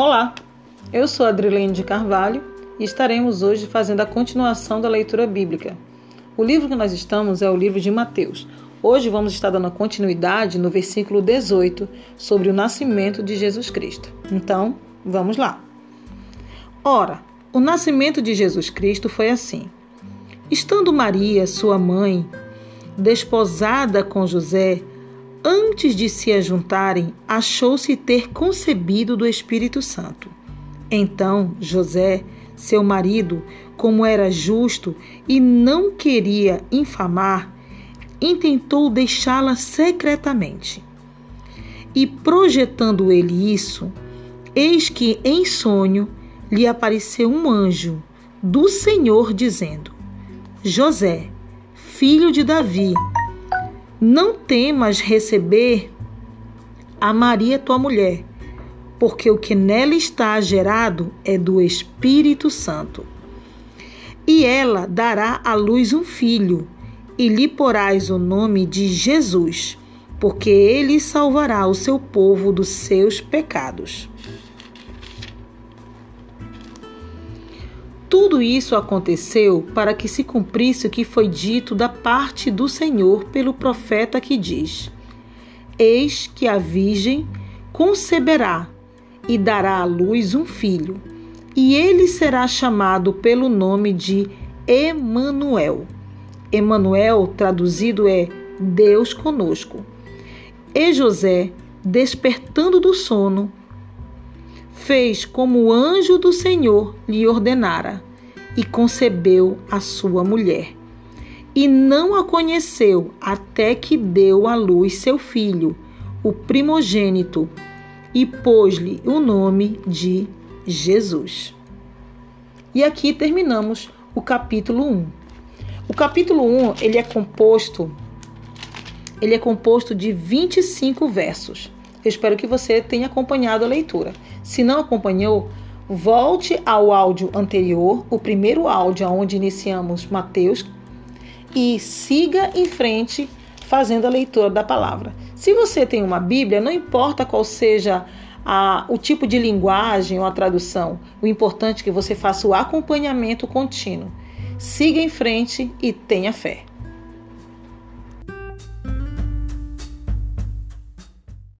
Olá, eu sou Adrilene de Carvalho e estaremos hoje fazendo a continuação da leitura bíblica. O livro que nós estamos é o livro de Mateus. Hoje vamos estar dando continuidade no versículo 18 sobre o nascimento de Jesus Cristo. Então, vamos lá. Ora, o nascimento de Jesus Cristo foi assim. Estando Maria, sua mãe, desposada com José, antes de se ajuntarem, achou-se ter concebido do Espírito Santo. Então José, seu marido, como era justo e não queria infamar, intentou deixá-la secretamente. E projetando ele isso, eis que em sonho lhe apareceu um anjo do Senhor dizendo: José, filho de Davi, não temas receber a Maria tua mulher, porque o que nela está gerado é do Espírito Santo. E ela dará à luz um filho, e lhe porás o nome de Jesus, porque ele salvará o seu povo dos seus pecados. Tudo isso aconteceu para que se cumprisse o que foi dito da parte do Senhor pelo profeta que diz: Eis que a Virgem conceberá e dará à luz um filho, e ele será chamado pelo nome de Emanuel. Emanuel traduzido é Deus conosco. E José, despertando do sono, fez como o anjo do Senhor lhe ordenara e concebeu a sua mulher. E não a conheceu até que deu à luz seu filho, o primogênito, e pôs-lhe o nome de Jesus. E aqui terminamos o capítulo 1. O capítulo 1, ele é composto ele é composto de 25 versos. Eu espero que você tenha acompanhado a leitura. Se não acompanhou, volte ao áudio anterior, o primeiro áudio onde iniciamos Mateus, e siga em frente fazendo a leitura da palavra. Se você tem uma Bíblia, não importa qual seja a, o tipo de linguagem ou a tradução, o importante é que você faça o acompanhamento contínuo. Siga em frente e tenha fé.